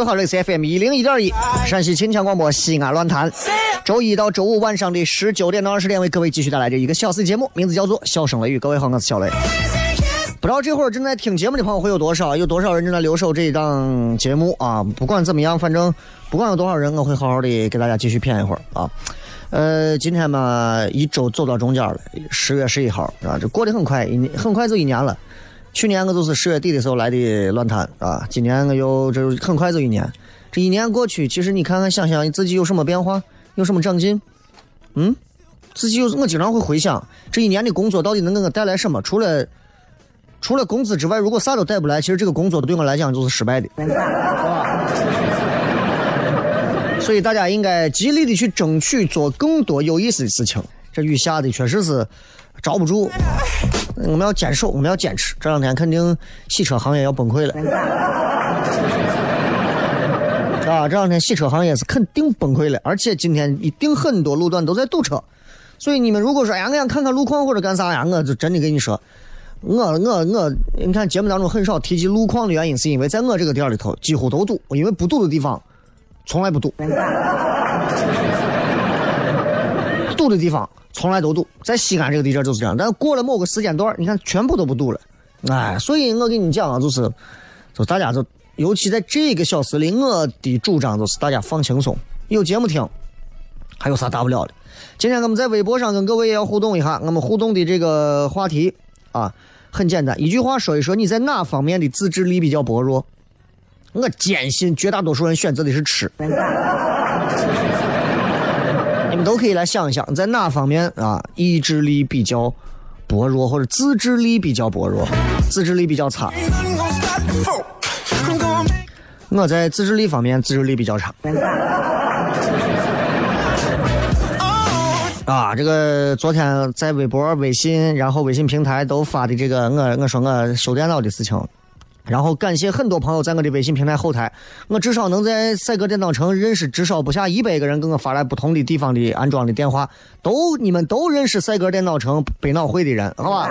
各位好，这里是 FM 一零一点一陕西秦腔广播西安论坛，周一到周五晚上的十九点到二十点，为各位继续带来这一个小时节目，名字叫做《笑声雷雨》。各位好，我是小雷。不知道这会儿正在听节目的朋友会有多少？有多少人正在留守这一档节目啊？不管怎么样，反正不管有多少人，我会好好的给大家继续骗一会儿啊。呃，今天嘛，一周走到中间了，十月十一号啊，这过得很快，一很快就一年了。去年我就是十月底的时候来的乱坛啊，今年我又这很快就一年。这一年过去，其实你看看想想，你自己有什么变化，有什么长进？嗯，自己有我经常会回想这一年的工作到底能给我带来什么？除了除了工资之外，如果啥都带不来，其实这个工作对我来讲就是失败的，所以大家应该极力的去争取做更多有意思的事情。这雨下的确实是。着不住，我们要坚守，我们要坚持。这两天肯定洗车行业要崩溃了，啊，这两天洗车行业是肯定崩溃了，而且今天一定很多路段都在堵车。所以你们如果说哎呀，我想看看路况或者干啥呀，我就真的跟你说，我我我，你看节目当中很少提及路况的原因，是因为在我这个店里头几乎都堵，因为不堵的地方从来不堵，堵的地方。从来都堵，在西安这个地界就是这样。但过了某个时间段，你看全部都不堵了，哎，所以我跟你讲啊，就是，就大家就，尤其在这个小时里，我的主张就是大家放轻松，有节目听，还有啥大不了的？今天我们在微博上跟各位也要互动一下，我们互动的这个话题啊，很简单，一句话说一说你在哪方面的自制力比较薄弱？我坚信绝大多数人选择的是吃。都可以来想一想，在哪方面啊意志力比较薄弱，或者自制力比较薄弱，自制力比较差。我在自制力方面自制力比较差。啊，这个昨天在微博、微信，然后微信平台都发的这个，我我说我修电脑的事情。然后感谢很多朋友在我的微信平台后台，我至少能在赛格电脑城认识至少不下一百个人给我发来不同的地方的安装的电话，都你们都认识赛格电脑城百脑汇的人，好吧？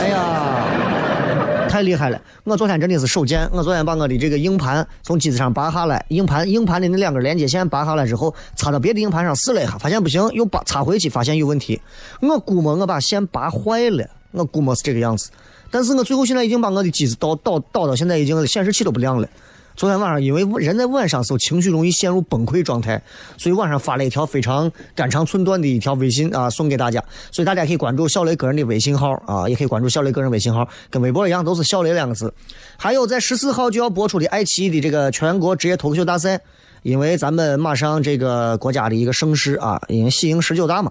哎呀，太厉害了！我昨天真的是手贱，我昨天把我的这个硬盘从机子上拔下来，硬盘硬盘的那两根连接线拔下来之后，插到别的硬盘上试了一下，发现不行，又拔插回去，发现有问题。我估摸我把线拔坏了，我估摸是这个样子。但是我最后现在已经把我的机子导导导到现在已经显示器都不亮了，昨天晚上因为人在晚上时候情绪容易陷入崩溃状态，所以晚上发了一条非常肝肠寸断的一条微信啊，送给大家。所以大家可以关注小雷个人的微信号啊，也可以关注小雷个人微信号，跟微博一样都是小雷两个字。还有在十四号就要播出的爱奇艺的这个全国职业脱口秀大赛，因为咱们马上这个国家的一个盛世啊，因为喜迎十九大嘛，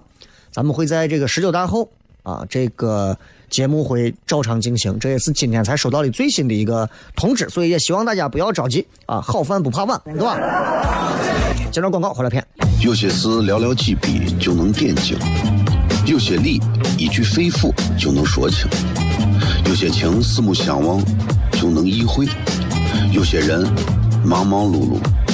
咱们会在这个十九大后啊这个。节目会照常进行，这也是今天才收到的最新的一个通知，所以也希望大家不要着急啊，好饭不怕晚，对吧？接着广告，回来片。有些事寥寥几笔就能点睛，有些理一句肺腑就能说清，有些情四目相望就能意会，有些人忙忙碌碌。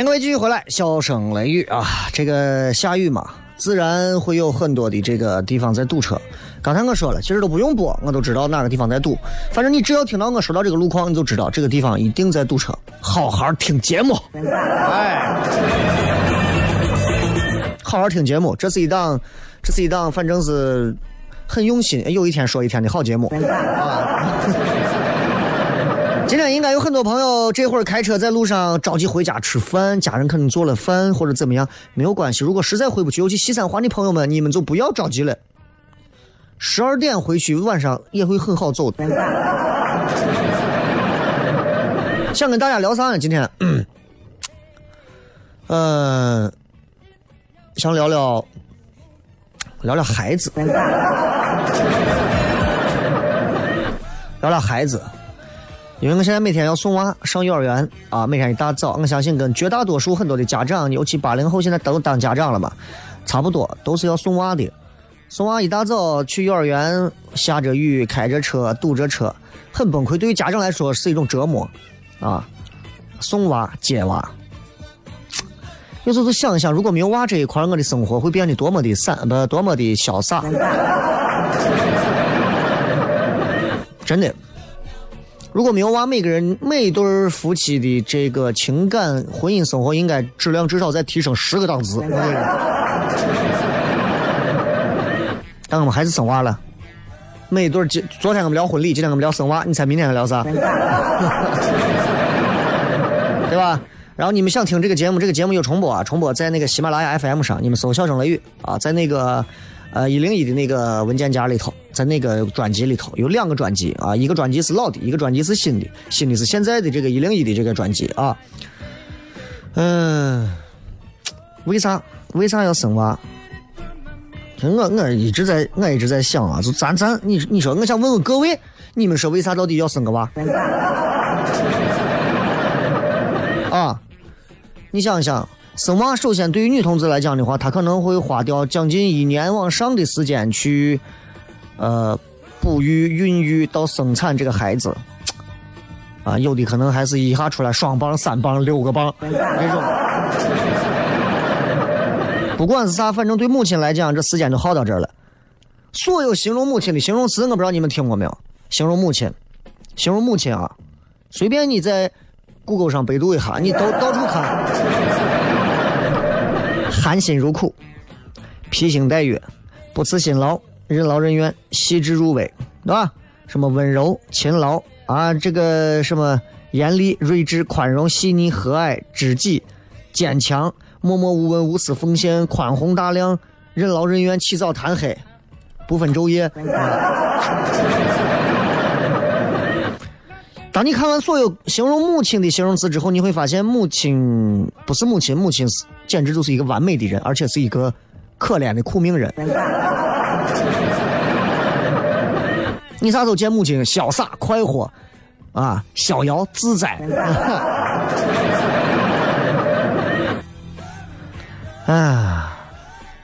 欢迎各位继续回来，笑声雷雨啊！这个下雨嘛，自然会有很多的这个地方在堵车。刚才我说了，其实都不用播，我都知道哪个地方在堵。反正你只要听到我说到这个路况，你就知道这个地方一定在堵车。好好听节目，哎，好好听节目，这是一档，这是一档，反正是很用心，有一天说一天的好节目啊。今天应该有很多朋友这会儿开车在路上着急回家吃饭，家人可能做了饭或者怎么样，没有关系。如果实在回不去，尤其西三环的朋友们，你们就不要着急了。十二点回去，晚上也会很好走的。想跟大家聊啥呢？今天，嗯，想聊聊聊聊孩子，聊聊孩子。因为我现在每天要送娃上幼儿园啊，每天一大早，我相信跟绝大多数很多的家长，尤其八零后现在都当家长了嘛，差不多都是要送娃的。送娃一大早去幼儿园，下着雨，开着车，堵着车，很崩溃。对于家长来说是一种折磨啊。送娃接娃，有时候想一想，如果没有娃这一块，我的生活会变得多么的散，不，多么的潇洒。真的。如果没有娃，每个人每一对夫妻的这个情感婚姻生活应该质量至少再提升十个档次。但我们还是生娃了。每一对今昨天我们聊婚礼，今天我们聊生娃，你猜明天还聊啥？对吧？然后你们想听这个节目，这个节目有重播啊，重播在那个喜马拉雅 FM 上，你们搜“笑声雷雨”啊，在那个。呃，一零一的那个文件夹里头，在那个专辑里头有两个专辑啊，一个专辑是老的，一个专辑是新的，新的是现在的这个一零一的这个专辑啊。嗯，为啥为啥要生娃？我我一直在我一直在想啊，就咱咱你你说，我想问问各位，你们说为啥到底要生个娃？啊，你想一想。生娃首先对于女同志来讲的话，她可能会花掉将近一年往上的时间去，呃，哺育、孕育到生产这个孩子，啊，有的可能还是一下出来双棒、三棒、六个棒那种，不管是啥，反正对母亲来讲，这时间就耗到这儿了。所有形容母亲的形容词，我不知道你们听过没有？形容母亲，形容母亲啊，随便你在谷歌上百度一下，你到到处看，含辛茹苦，披星戴月，不辞辛劳，任劳任怨，细致入微，对吧？什么温柔、勤劳啊，这个什么严厉、睿智、宽容、细腻、和蔼、知己、坚强、默默无闻、无私奉献、宽宏大量、任劳任怨、起早贪黑。不分昼夜。当你看完所有形容母亲的形容词之后，你会发现，母亲不是母亲，母亲是简直就是一个完美的人，而且是一个可怜的苦命人。你啥时候见母亲潇洒快活啊，逍遥自在？啊，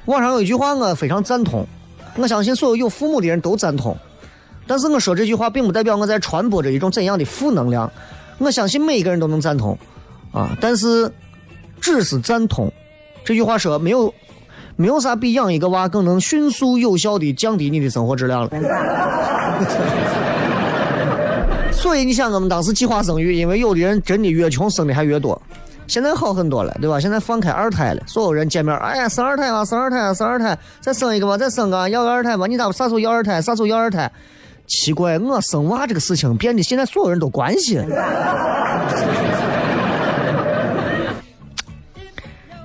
网上有一句话我非常赞同。我相信所有有父母的人都赞同，但是我说这句话并不代表我在传播着一种怎样的负能量。我相信每一个人都能赞同，啊，但是只是赞同。这句话说没有，没有啥比养一个娃更能迅速有效的降低你的生活质量了。所以你想，我们当时计划生育，因为有的人真的越穷生的还越多。现在好很多了，对吧？现在放开二胎了，所有人见面，哎呀，生二胎啊，生二胎啊，生二胎，再生一个吧，再生个，要个二胎吧？你咋啥时候要二胎？啥时候要二胎？奇怪，我生娃这个事情变得现在所有人都关心。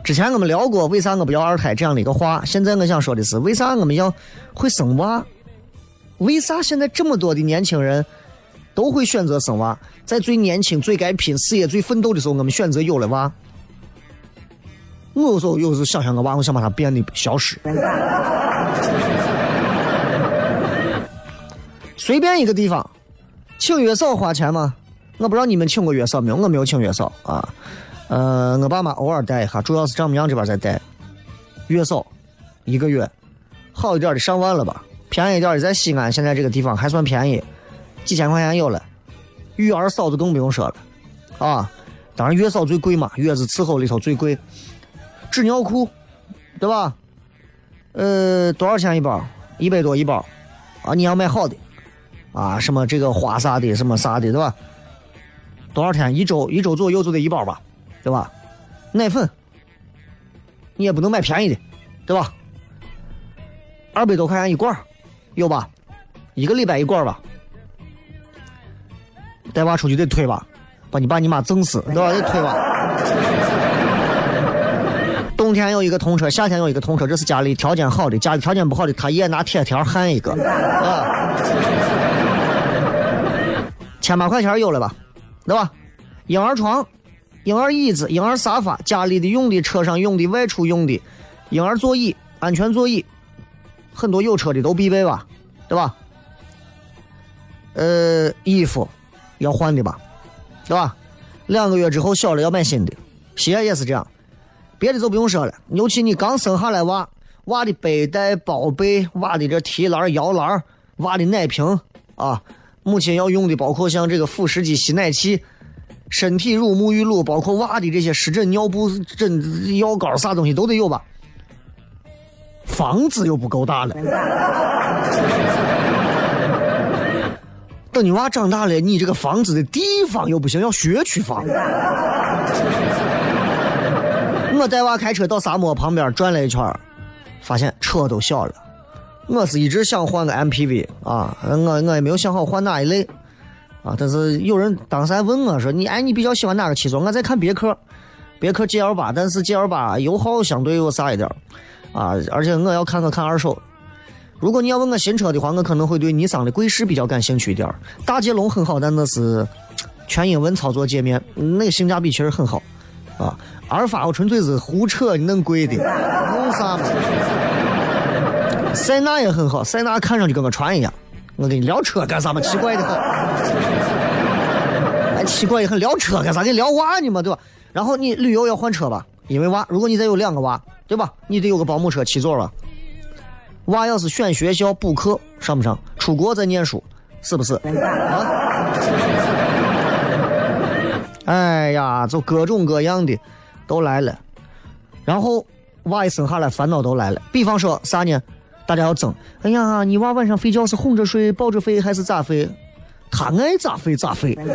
之前我们聊过为啥我不要二胎这样的一个话，现在我想说的是，为啥我们要会生娃？为啥现在这么多的年轻人？都会选择生娃，在最年轻、最该拼事业、最奋斗的时候，我们选择有了娃。我有时候有时候想想个娃，我想把它变得消失。随便一个地方，请月嫂花钱吗？我不知道你们请过月嫂没有，我没有请月嫂啊。呃，我爸妈偶尔带一下，主要是丈母娘这边在带。月嫂一个月好一点的上万了吧，便宜点的在西安，现在这个地方还算便宜。几千块钱有了，育儿嫂子更不用说了，啊，当然月嫂最贵嘛，月子伺候里头最贵。纸尿裤，对吧？呃，多少钱一包？一百多一包，啊，你要买好的，啊，什么这个花啥的，什么啥的，对吧？多少天？一周一周左右就得一包吧，对吧？奶粉，你也不能买便宜的，对吧？二百多块钱一罐，有吧？一个礼拜一罐吧。带娃出去得推吧，把你爸你妈整死，对吧？得推吧。冬天有一个通车，夏天有一个通车，这是家里条件好的，家里条件不好的，他也拿铁条焊一个。啊，千把块钱有了吧，对吧？婴儿床、婴儿椅子、婴儿沙发，家里的用的、车上用的、外出用的，婴儿座椅、安全座椅，很多有车的都必备吧，对吧？呃，衣服。要换的吧，对吧？两个月之后小了要买新的，鞋也是这样，别的就不用说了。尤其你刚生下来娃，娃的背带、包被、娃的这提篮、摇篮、娃的奶瓶啊，母亲要用的包括像这个辅食机、吸奶器、身体乳、沐浴露，包括娃的这些湿疹、尿布、枕、药膏啥东西都得有吧。房子又不够大了。等你娃长大了，你这个房子的地方又不行，要学区房。我带娃开车到沙漠旁边转了一圈，发现车都小了。我是一直想换个 MPV 啊，我我也没有想好换哪一类啊。但是有人当时还问我说：“你哎，你比较喜欢哪个七座？”我在看别克，别克 GL 八，但是 GL 八油耗相对有啥一点啊，而且我要看看看二手。如果你要问我新车的话，我可能会对尼桑的贵士比较感兴趣一点大捷龙很好，但那是全英文操作界面，那个性价比确实很好啊。阿尔法我纯粹是胡扯，你弄贵的，弄啥嘛？塞纳也很好，塞纳看上去跟个船一样。我跟你聊车干啥嘛？奇怪的很，哎，奇怪的很，聊车干啥？跟聊娃呢嘛，对吧？然后你旅游要换车吧，因为娃，如果你再有两个娃，对吧？你得有个保姆车七座吧。娃要是选学校补课上不上？出国再念书是不是？啊！哎呀，就各种各样的都来了。然后娃一生下来烦恼都来了。比方说啥呢？大家要争。哎呀，你娃晚上睡觉是哄着睡、抱着睡还是咋睡？他爱咋睡咋睡。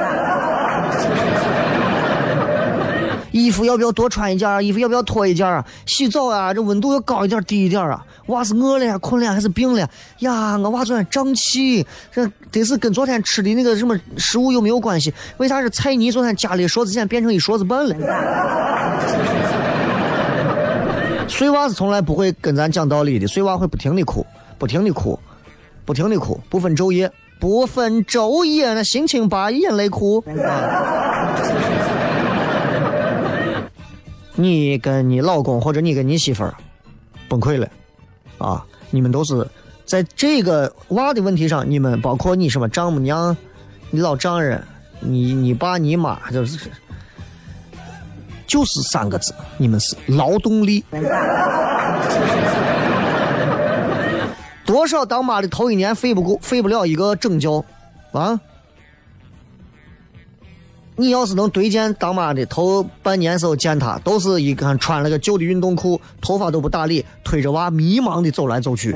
衣服要不要多穿一件啊？衣服要不要脱一件啊？洗澡啊，这温度要高一点低一点啊？娃是饿了呀、困了还是病了呀？我娃昨天胀气，这得是跟昨天吃的那个什么食物有没有关系？为啥是菜泥昨天加了一勺子馅变成一勺子半了？碎娃是从来不会跟咱讲道理的，碎娃会不停的哭，不停的哭，不停的哭，不分昼夜，不分昼夜，那心情把眼泪哭。你跟你老公或者你跟你媳妇儿崩溃了，啊，你们都是在这个娃的问题上，你们包括你什么丈母娘、你老丈人、你你爸你妈，就是就是三个字，你们是劳动力。多少当妈的头一年费不够费不了一个整觉，啊？你要是能对见当妈的头半年时候见她，都是一看穿了个旧的运动裤，头发都不打理，推着娃迷茫的走来走去，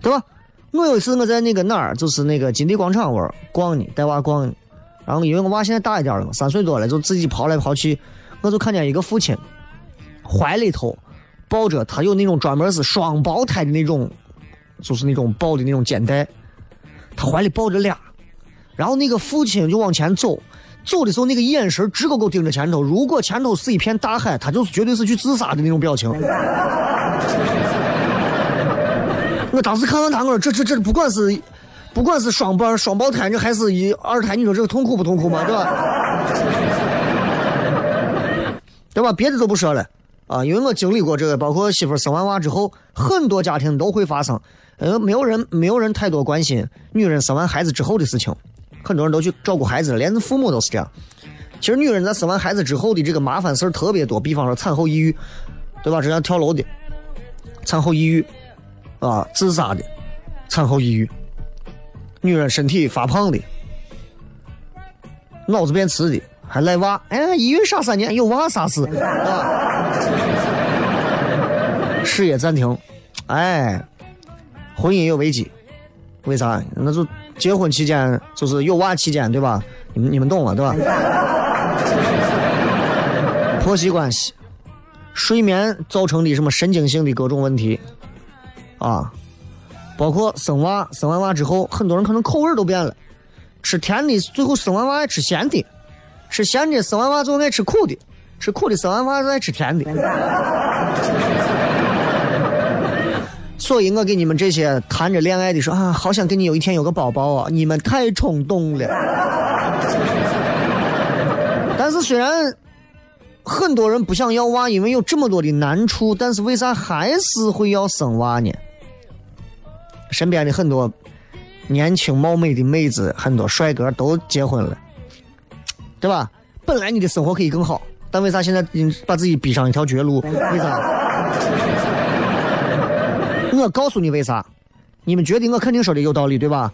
对吧？我有一次我在那个哪儿，就是那个金地广场玩逛呢，带娃逛呢，然后因为我娃现在大一点了嘛，三岁多了，就自己跑来跑去，我就看见一个父亲怀里头抱着他有那种专门是双胞胎的那种，就是那种抱的那种肩带，他怀里抱着俩。然后那个父亲就往前走，走的时候那个眼神直勾勾盯着前头。如果前头是一片大海，他就是绝对是去自杀的那种表情。我当时看到他，我说这这这不管是不管是双胞双胞胎，这还是一二胎，你说这个痛苦不痛苦嘛？对吧？对吧？别的都不说了啊，因为我经历过这个，包括媳妇生完娃之后，很多家庭都会发生，呃，没有人没有人太多关心女人生完孩子之后的事情。很多人都去照顾孩子，连父母都是这样。其实女人在生完孩子之后的这个麻烦事儿特别多，比方说产后抑郁，对吧？这样跳楼的，产后抑郁，啊，自杀的，产后抑郁。女人身体发胖的，脑子变迟的，还赖娃。哎，一孕傻三年，有娃啥事？啊，事业暂停，哎，婚姻有危机，为啥？那就。结婚期间就是有娃期间，对吧？你们你们懂了，对吧？婆媳关系、睡眠造成的什么神经性的各种问题啊，包括生娃，生完娃之后，很多人可能口味都变了，吃甜的最后生完娃爱吃咸的，吃咸的生完娃最后爱吃苦的，吃苦的生完娃爱吃甜的。所以我给你们这些谈着恋爱的说啊，好想跟你有一天有个宝宝啊！你们太冲动了。但是虽然很多人不想要娃，因为有这么多的难处，但是为啥还是会要生娃呢？身边的很多年轻貌美的妹子，很多帅哥都结婚了，对吧？本来你的生活可以更好，但为啥现在把自己逼上一条绝路？为啥？我告诉你为啥？你们觉得我肯定说的有道理，对吧？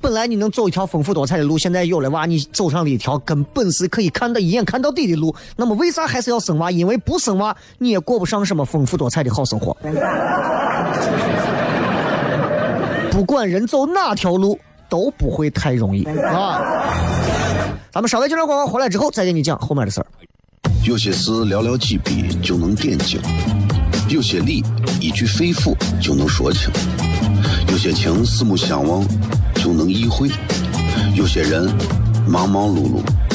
本来你能走一条丰富多彩的路，现在有了娃，你走上了一条根本是可以看到一眼看到底的路。那么为啥还是要生娃？因为不生娃，你也过不上什么丰富多彩的好生活。不管人走哪条路，都不会太容易啊！咱们稍微接着广告回来之后，再给你讲后面的事儿。有些事寥寥几笔就能点睛。有些理一句肺腑就能说清，有些情四目相望就能意会，有些人忙忙碌碌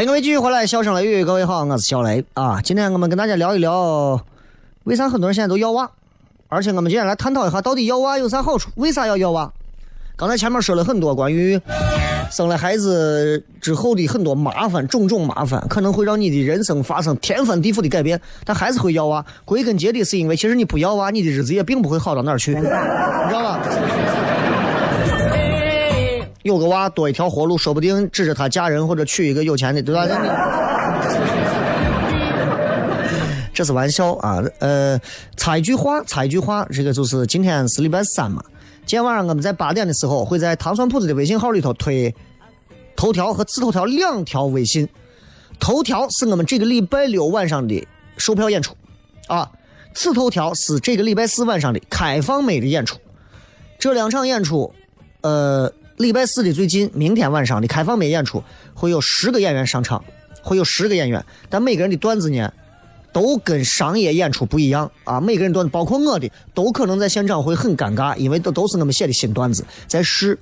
欢迎各位继续回来，笑声雷雨，各位好，我是小雷啊。今天我们跟大家聊一聊，为啥很多人现在都要娃？而且我们今天来探讨一下，到底要娃有啥好处？为啥要要娃？刚才前面说了很多关于生了孩子之后的很多麻烦，种种麻烦，可能会让你的人生发生天翻地覆的改变，但还是会要娃。归根结底是因为，其实你不要娃，你的日子也并不会好到哪儿去，你知道吧？有个娃多一条活路，说不定指着他嫁人或者娶一个有钱的，对吧？这是玩笑啊！呃，插一句话，插一句话，这个就是今天是礼拜三嘛。今天晚上我们在八点的时候会在糖蒜铺子的微信号里头推头条和次头条两条微信。头条是我们这个礼拜六晚上的售票演出啊，次头条是这个礼拜四晚上的开放美的演出。这两场演出，呃。礼拜四的最近，明天晚上的开放美演出会有十个演员上场，会有十个演员，但每个人的段子呢，都跟商业演出不一样啊。每个人段子，包括我的，都可能在现场会很尴尬，因为都都是我们写的新段子在试。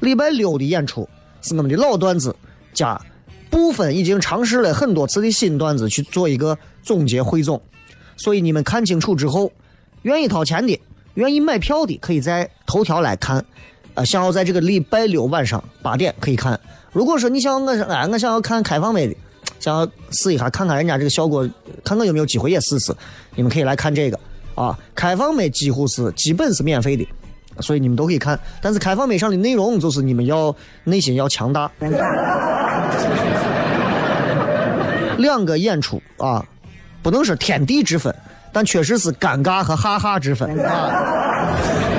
礼拜六的演出是我们的老段子加部分已经尝试了很多次的新段子去做一个总结汇总，所以你们看清楚之后，愿意掏钱的，愿意买票的，可以在头条来看。啊，想要在这个礼拜六晚上八点可以看。如果说你想我，哎，我想要看开放美的，想要试一下看看人家这个效果，看看有没有机会也试试。你们可以来看这个啊，开放美几乎是基本是免费的，所以你们都可以看。但是开放美上的内容就是你们要内心要强大。两个演出啊，不能说天地之分，但确实是尴尬和哈哈之分啊。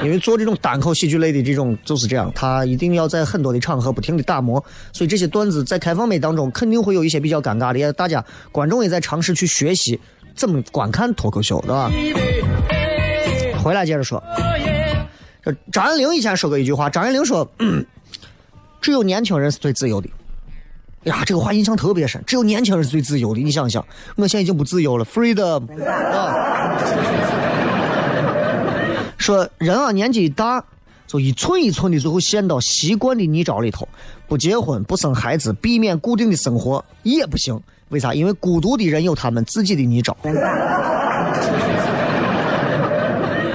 因为做这种单口喜剧类的这种就是这样，他一定要在很多的场合不停的打磨，所以这些段子在开放美当中肯定会有一些比较尴尬的，大家观众也在尝试去学习怎么观看脱口秀，对吧？回来接着说，张爱玲以前说过一句话，张爱玲说：“ 只有年轻人是最自由的。”呀，这个话印象特别深，只有年轻人是最自由的。你想想，我现在已经不自由了，freedom 啊。说人啊，年纪一大，就一寸一寸的最后陷到习惯的泥沼里头。不结婚，不生孩子，避免固定的生活也不行。为啥？因为孤独的人有他们自己的泥沼，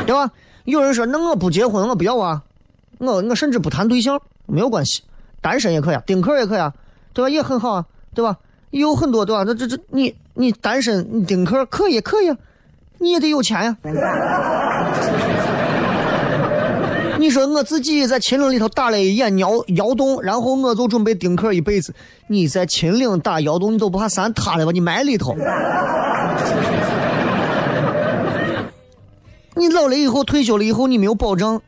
对吧？有人说，那我不结婚，我不要啊，我我甚至不谈对象，没有关系，单身也可以，啊，丁克也可以啊，对吧？也很好啊，对吧？有很多对吧？那这这你你单身你丁克可以可以，你也得有钱呀。你说我自己在秦岭里头打了一眼窑窑洞，然后我就准备丁克一辈子。你在秦岭打窑洞，你都不怕山塌了把你埋里头？你老了以后退休了以后，你没有保障，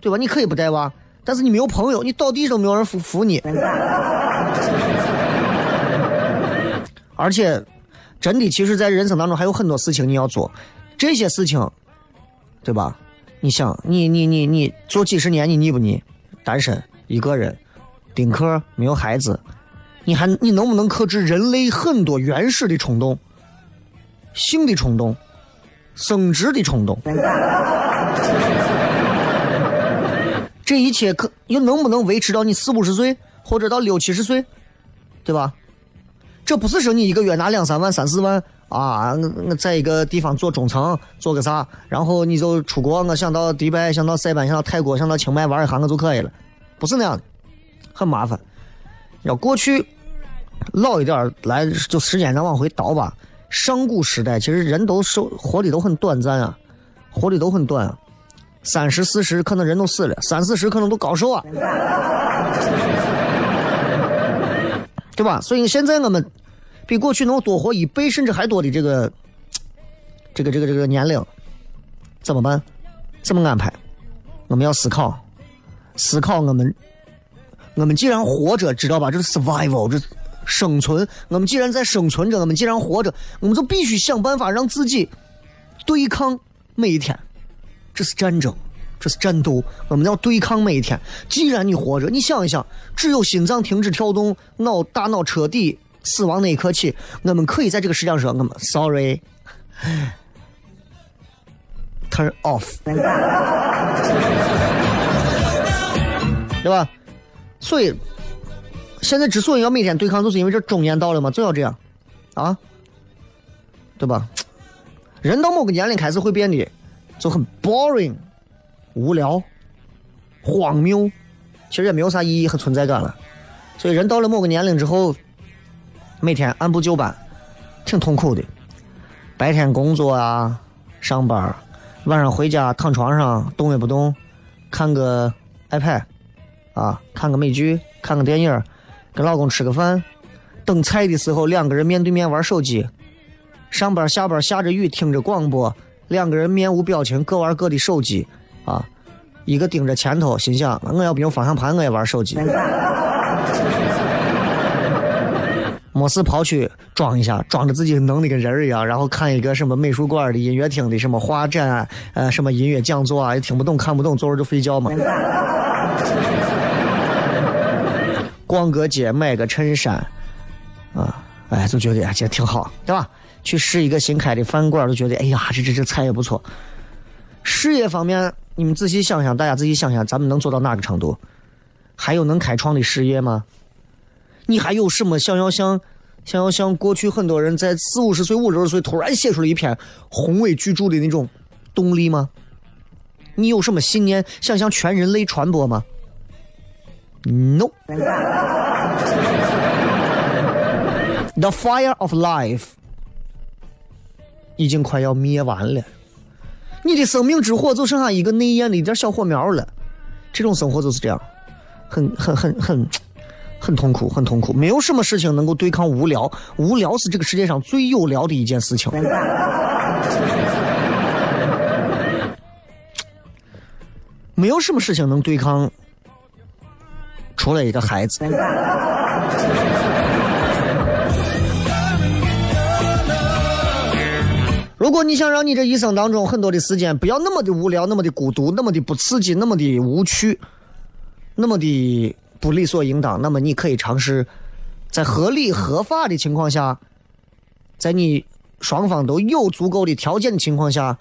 对吧？你可以不带娃，但是你没有朋友，你倒地都没有人扶扶你。而且，真的，其实，在人生当中还有很多事情你要做，这些事情，对吧？你想，你你你你做几十年，你腻不腻？单身一个人，丁克没有孩子，你还你能不能克制人类很多原始的冲动？性的冲动，生殖的冲动，这一切可又能不能维持到你四五十岁，或者到六七十岁，对吧？这不是说你一个月拿两三万、三四万啊，我我在一个地方做中层，做个啥，然后你就出国，我想到迪拜，想到塞班，想到泰国，想到清迈玩一下，我就可以了，不是那样的，很麻烦。要过去老一点来，就时间咱往回倒吧。上古时代其实人都受活的都很短暂啊，活的都很短啊，三十四十可能人都死了，三四十可能都高寿啊。对吧？所以现在我们比过去能多活一倍甚至还多的这个这个这个这个年龄，怎么办？怎么安排？我们要思考，思考我们我们既然活着，知道吧？这是 survival，这生存。我们既然在生存着，我们既然活着，我们就必须想办法让自己对抗每一天。这是战争。这是战斗，我们要对抗每一天。既然你活着，你想一想，只有心脏停止跳动，脑大脑彻底死亡那一刻起，我们可以在这个世界上说，我们 sorry，turn off，对吧？所以现在之所以要每天对抗，就是因为这中年到了嘛，就要这样啊，对吧？人到某个年龄开始会变得就很 boring。无聊、荒谬，其实也没有啥意义和存在感了。所以人到了某个年龄之后，每天按部就班，挺痛苦的。白天工作啊，上班，晚上回家躺床上动也不动，看个 iPad，啊，看个美剧，看个电影，跟老公吃个饭，等菜的时候两个人面对面玩手机。上班下班下着雨听着广播，两个人面无表情各玩各的手机。啊，一个盯着前头，心想我要不用方向盘，我也玩手机。没事跑去装一下，装着自己能的跟人一样，然后看一个什么美术馆的音乐厅的什么画展，呃，什么音乐讲座啊，也听不懂看不懂，坐着就睡觉嘛。逛个街买个衬衫，啊，哎，就觉得哎这挺好，对吧？去试一个新开的饭馆，就觉得哎呀，这这这菜也不错。事业方面。你们仔细想想，大家仔细想想，咱们能做到哪个程度？还有能开创的事业吗？你还有什么想要像，想要像过去很多人在四五十岁、五六十岁突然写出了一篇宏伟巨著的那种动力吗？你有什么信念想向全人类传播吗？No。The fire of life 已经快要灭完了。你的生命之火就剩下一个内焰的一点小火苗了，这种生活就是这样，很很很很很痛苦，很痛苦。没有什么事情能够对抗无聊，无聊是这个世界上最有聊的一件事情。没有什么事情能对抗，除了一个孩子。如果你想让你这一生当中很多的时间不要那么的无聊，那么的孤独，那么的不刺激，那么的无趣，那么的不理所应当，那么你可以尝试在合理合法的情况下，在你双方都有足够的条件的情况下，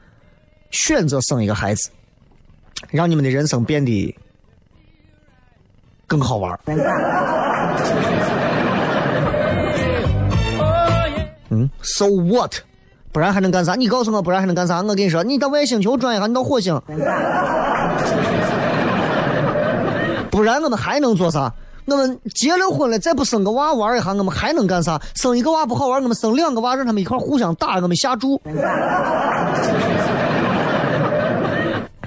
选择生一个孩子，让你们的人生变得更好玩。嗯，So what？不然还能干啥？你告诉我，不然还能干啥？我跟你说，你到外星球转一下，你到火星。不然我们还能做啥？我们结了婚了，再不生个娃玩一下，我们还能干啥？生一个娃不好玩，我们生两个娃，让他们一块互相打，我们下注。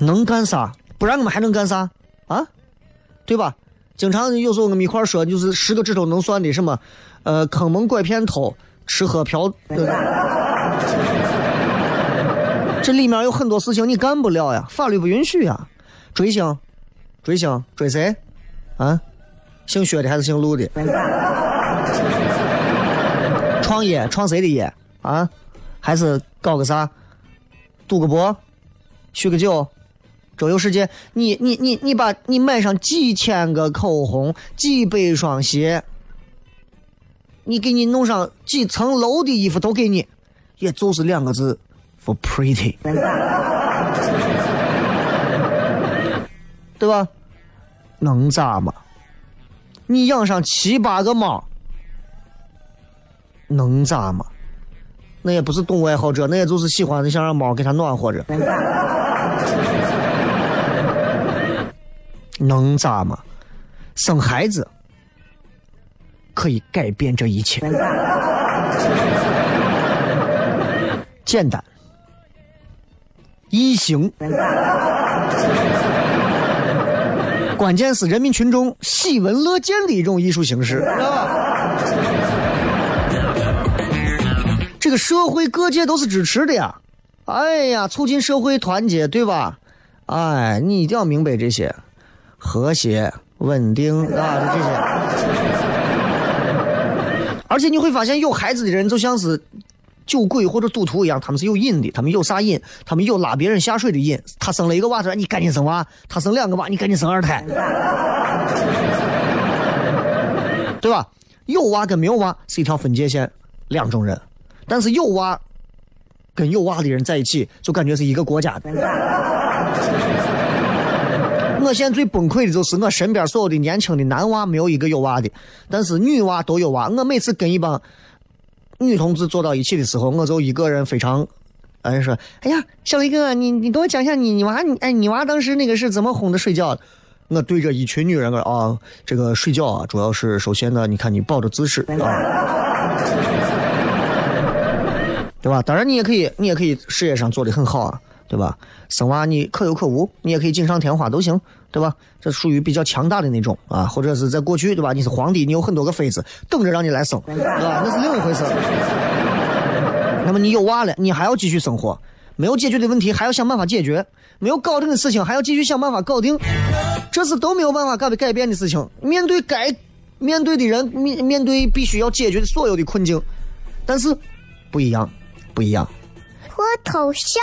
能干啥？不然我们还能干啥？啊？对吧？经常有时候我们一块说，就是十个指头能算的什么，呃，坑蒙拐骗偷。吃喝嫖，这里面有很多事情你干不了呀，法律不允许呀。追星，追星，追谁？啊，姓薛的还是姓陆的？创业，创谁的业？啊，还是搞个啥？赌个博，酗个酒，周游世界？你你你你把你买上几千个口红，几百双鞋。你给你弄上几层楼的衣服都给你，也就是两个字，for pretty，对吧？能咋嘛？你养上七八个猫，能咋嘛？那也不是动物爱好者，那也就是喜欢的想让猫给它暖和着。能咋嘛？生孩子可以改变这一切，简单、易行，关键是人民群众喜闻乐见的一种艺术形式。这个社会各界都是支持的呀，哎呀，促进社会团结，对吧？哎，你一定要明白这些。和谐、稳定啊，就这些。而且你会发现，有孩子的人就像是酒鬼或者赌徒一样，他们是有瘾的。他们有啥瘾？他们有拉别人下水的瘾。他生了一个娃，他说：“你赶紧生娃。”他生两个娃，你赶紧生二胎，对吧？有娃跟没有娃是一条分界线，两种人。但是有娃跟有娃的人在一起，就感觉是一个国家的。我现在最崩溃的就是我身边所有的年轻的男娃没有一个有娃的，但是女娃都有娃。我每次跟一帮女同志坐到一起的时候，我就一个人非常，哎说，哎呀，小雷哥，你你给我讲一下你你娃你哎你娃当时那个是怎么哄的睡觉？我对着一群女人，我啊，这个睡觉啊，主要是首先呢，你看你抱着姿势啊，对吧？当然你也可以，你也可以事业上做的很好啊。对吧？生娃你可有可无，你也可以锦上添花都行，对吧？这属于比较强大的那种啊，或者是在过去，对吧？你是皇帝，你有很多个妃子等着让你来生，对吧？那是另一回事。那么你有娃了，你还要继续生活，没有解决的问题还要想办法解决，没有搞定的事情还要继续想办法搞定，这是都没有办法改改变的事情。面对该面对的人，面面对必须要解决的所有的困境，但是不一样，不一样。脱头像。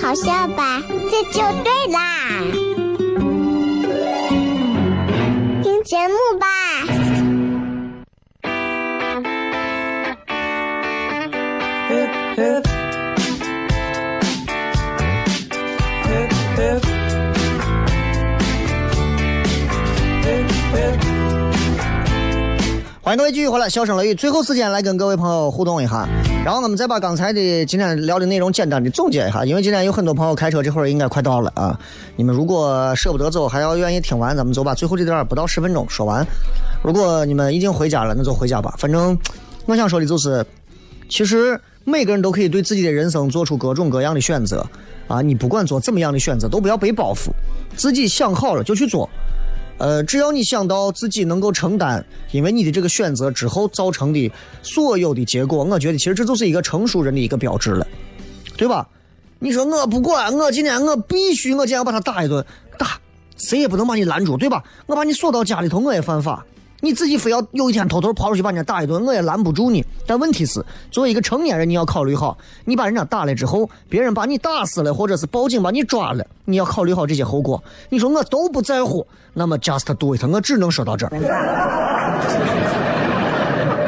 好笑吧？这就对啦，听节目吧。欢迎各位继续回来，笑声雷雨，最后时间来跟各位朋友互动一下。然后我们再把刚才的今天聊的内容简单的总结一下，因为今天有很多朋友开车，这会儿应该快到了啊。你们如果舍不得走，还要愿意听完，咱们就把最后这段不到十分钟说完。如果你们已经回家了，那就回家吧。反正我想说的就是，其实每个人都可以对自己的人生做出各种各样的选择啊。你不管做怎么样的选择，都不要背包袱，自己想好了就去做。呃，只要你想到自己能够承担，因为你的这个选择之后造成的所有的结果，我觉得其实这就是一个成熟人的一个标志了，对吧？你说我不管，我今天我必须我今天要把他打一顿，打，谁也不能把你拦住，对吧？我把你锁到家里头，我也犯法。你自己非要有一天偷偷跑出去把人家打一顿，我也拦不住你。但问题是，作为一个成年人，你要考虑好，你把人家打了之后，别人把你打死了，或者是报警把你抓了，你要考虑好这些后果。你说我都不在乎，那么 just do it，我只能说到这儿。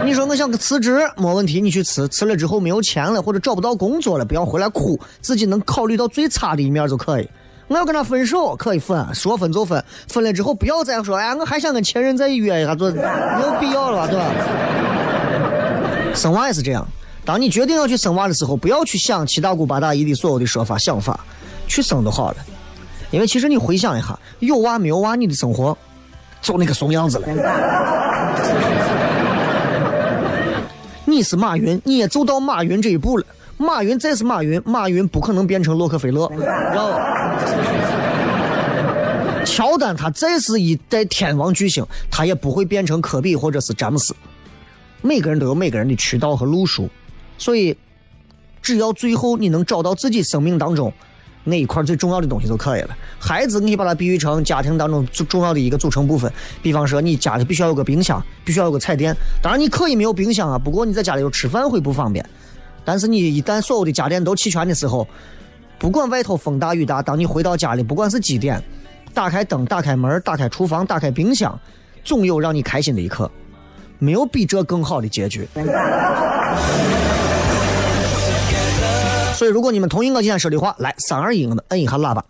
你说我想辞职，没问题，你去辞，辞了之后没有钱了或者找不到工作了，不要回来哭，自己能考虑到最差的一面就可以。我要跟他分手，可以分，说分就分。分了之后，不要再说，哎，我还想跟前任再约一下，就没有必要了吧，对吧？生娃也是这样，当你决定要去生娃的时候，不要去想七大姑八大姨的所有的说法想法，去生就好了。因为其实你回想一下，有娃没有娃，你的生活就那个怂样子了。你是马云，你也走到马云这一步了。马云再是马云，马云不可能变成洛克菲勒，知道吧？乔丹他再是一代天王巨星，他也不会变成科比或者是詹姆斯。每个人都有每个人的渠道和路数，所以只要最后你能找到自己生命当中那一块最重要的东西就可以了。孩子，你把它比喻成家庭当中最重要的一个组成部分。比方说，你家里必须要有个冰箱，必须要有个彩电。当然，你可以没有冰箱啊，不过你在家里头吃饭会不方便。但是你一旦所有的家电都齐全的时候，不管外头风大雨大，当你回到家里，不管是几点，打开灯、打开门、打开厨房、打开冰箱，总有让你开心的一刻。没有比这更好的结局。所以，如果你们同意我今天说的话，来三二一，我们摁一下喇叭。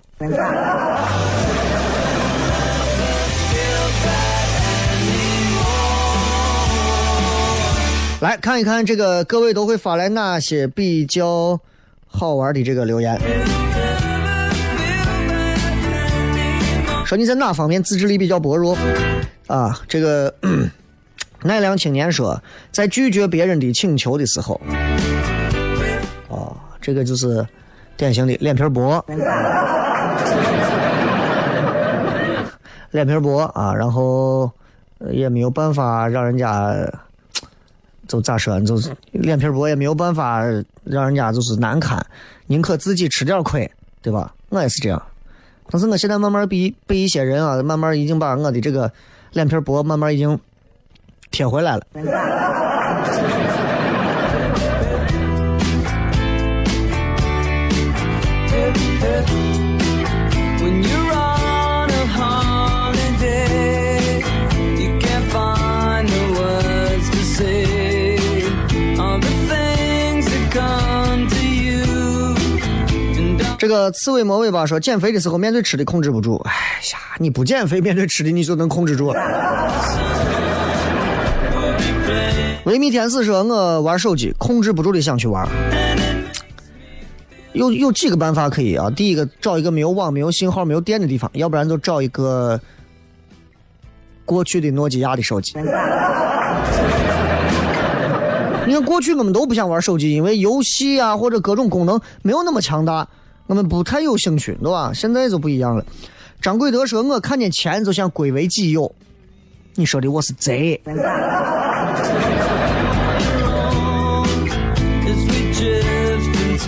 来看一看这个各位都会发来哪些比较好玩的这个留言。说你在哪方面自制力比较薄弱啊？这个奈良青年说，在拒绝别人的请求的时候。这个就是典型的脸皮薄，脸皮薄啊，然后也没有办法让人家，就咋说，就是脸皮薄也没有办法让人家就是难堪，宁可自己吃点亏，对吧？我也是这样，但是我现在慢慢被被一些人啊，慢慢已经把我的这个脸皮薄慢慢已经贴回来了。个刺猬魔尾巴说，减肥的时候面对吃的控制不住。哎呀，你不减肥，面对吃的你就能控制住。维密天使说，我玩手机控制不住的想去玩。有有几个办法可以啊？第一个，找一个没有网、没有信号、没有电的地方；要不然就找一个过去的诺基亚的手机。你看，过去我们都不想玩手机，因为游戏啊或者各种功能没有那么强大。我们不太有兴趣，对吧？现在就不一样了。张贵德说：“我看见钱就想归为己有。”你说的我是贼。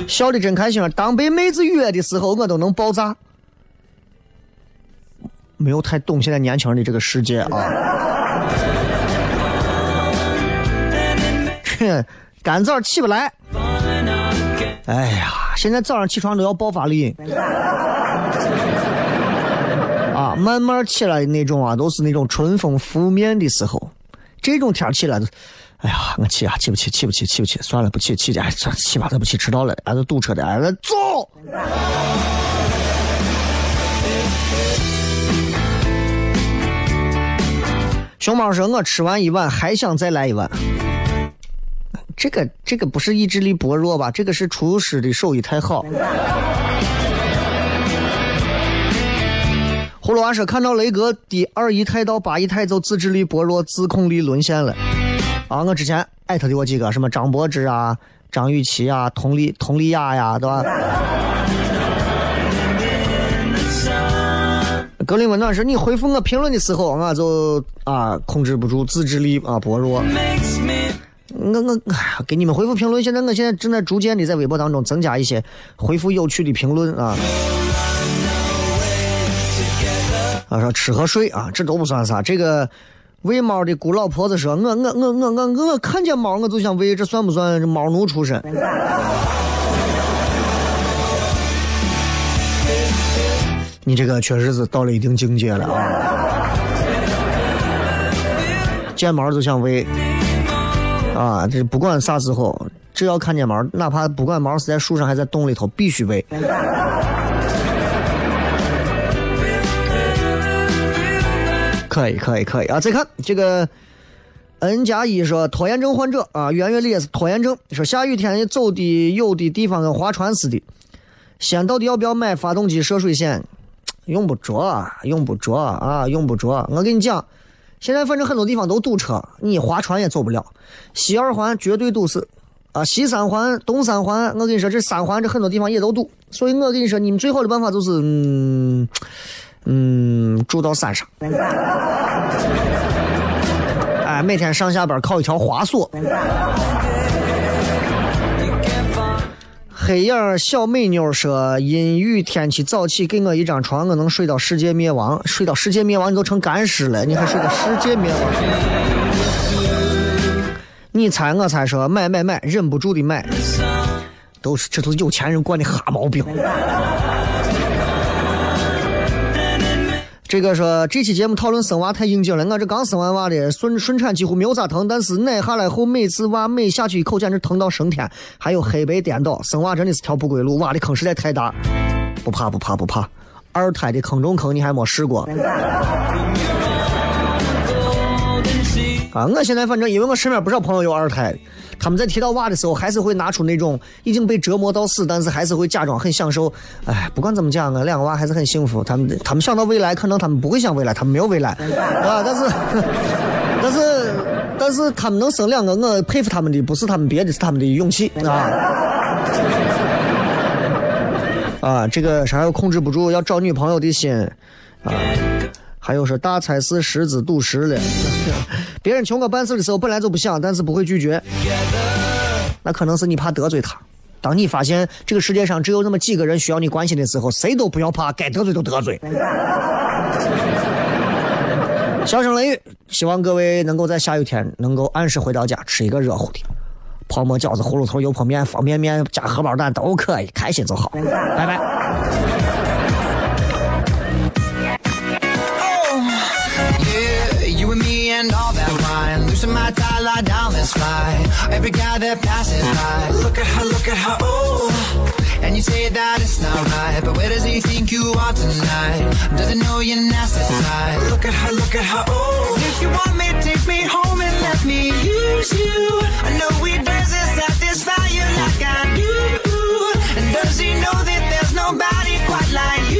笑的真开心。当被妹子约的时候，我都能爆炸。没有太懂现在年轻人的这个世界啊。哼，干早起不来。哎呀。现在早上起床都要爆发力，啊，慢慢起来的那种啊，都是那种春风拂面的时候。这种天起来，哎呀，我起啊，起不起？起不起？起不起？算了，不起，起，哎，算起吧，再不起迟到了，俺是堵车的，俺是走。熊猫说：“我吃完一碗，还想再来一碗。”这个这个不是意志力薄弱吧？这个是厨师的手艺太好。葫芦娃说看到雷哥第二姨太到八姨太就自制力薄弱，自控力沦陷了。啊，我之前艾特的我几个，什么张柏芝啊、张雨绮啊、佟丽佟丽娅呀，对吧？格林温暖说你回复我评论的时候，我就啊控制不住自制力啊薄弱。我我给你们回复评论。现在我现在正在逐渐的在微博当中增加一些回复有趣的评论啊。啊，说吃和睡啊，这都不算啥。这个喂猫的姑老婆子说，我我我我我我看见猫我就想喂，这算不算猫奴出身？你这个确实是到了一定境界了啊！见猫就想喂。啊，这不管啥时候，只要看见猫，哪怕不管猫是在树上还在洞里头，必须喂。可以，可以，可以啊！再看这个 N 加一说拖延症患者啊，圆月里也是拖延症。说下雨天走的有的地方跟划船似的。先到底要不要买发动机涉水险？用不着，用不着啊，用不着。我跟你讲。现在反正很多地方都堵车，你划船也走不了。西二环绝对堵死，啊，西三环、东三环，我跟你说，这三环这很多地方也都堵。所以我跟你说，你们最好的办法就是，嗯，嗯，住到山上，哎，每天上下班靠一条滑索。黑眼小美妞说：“阴雨天气早起，给我一张床，我能睡到世界灭亡。睡到世界灭亡，你都成干尸了，你还睡到世界灭亡？”你猜我猜说买买买，忍不住的买，都是这都是有钱人惯的哈毛病。这个说这期节目讨论生娃太应景了，我这刚生完娃的，顺顺产几乎没有咋疼，但是奶下来后每次娃每下去一口简直疼到升天，还有黑白颠倒，生娃真的是条不归路，娃的坑实在太大。不怕不怕不怕，二胎的坑中坑你还没试过。啊，我现在反正因为我身边不少朋友有二胎。他们在提到娃的时候，还是会拿出那种已经被折磨到死，但是还是会假装很享受。哎，不管怎么讲啊，两个娃还是很幸福。他们他们想到未来，可能他们不会想未来，他们没有未来啊。但是 但是但是他们能生两个，我佩服他们的不是他们别的，是他们的勇气啊。啊，这个啥又控制不住要找女朋友的心啊。还有说大菜是石子赌石了，别人求我办事的时候本来就不想，但是不会拒绝，那可能是你怕得罪他。当你发现这个世界上只有那么几个人需要你关心的时候，谁都不要怕，该得罪就得罪。笑声雷雨，希望各位能够在下雨天能够按时回到家，吃一个热乎的泡馍、饺子、葫芦头、油泼面、方便面加荷包蛋都可以，开心就好。拜拜。to my dollar down and smile. Every guy that passes by, look at her, look at her, oh. And you say that it's not right, but where does he think you are tonight? Doesn't know you're side. Look at her, look at her, oh. If you want me, take me home and let me use you. I know we doesn't satisfy you like I do. And does he know that there's nobody quite like you?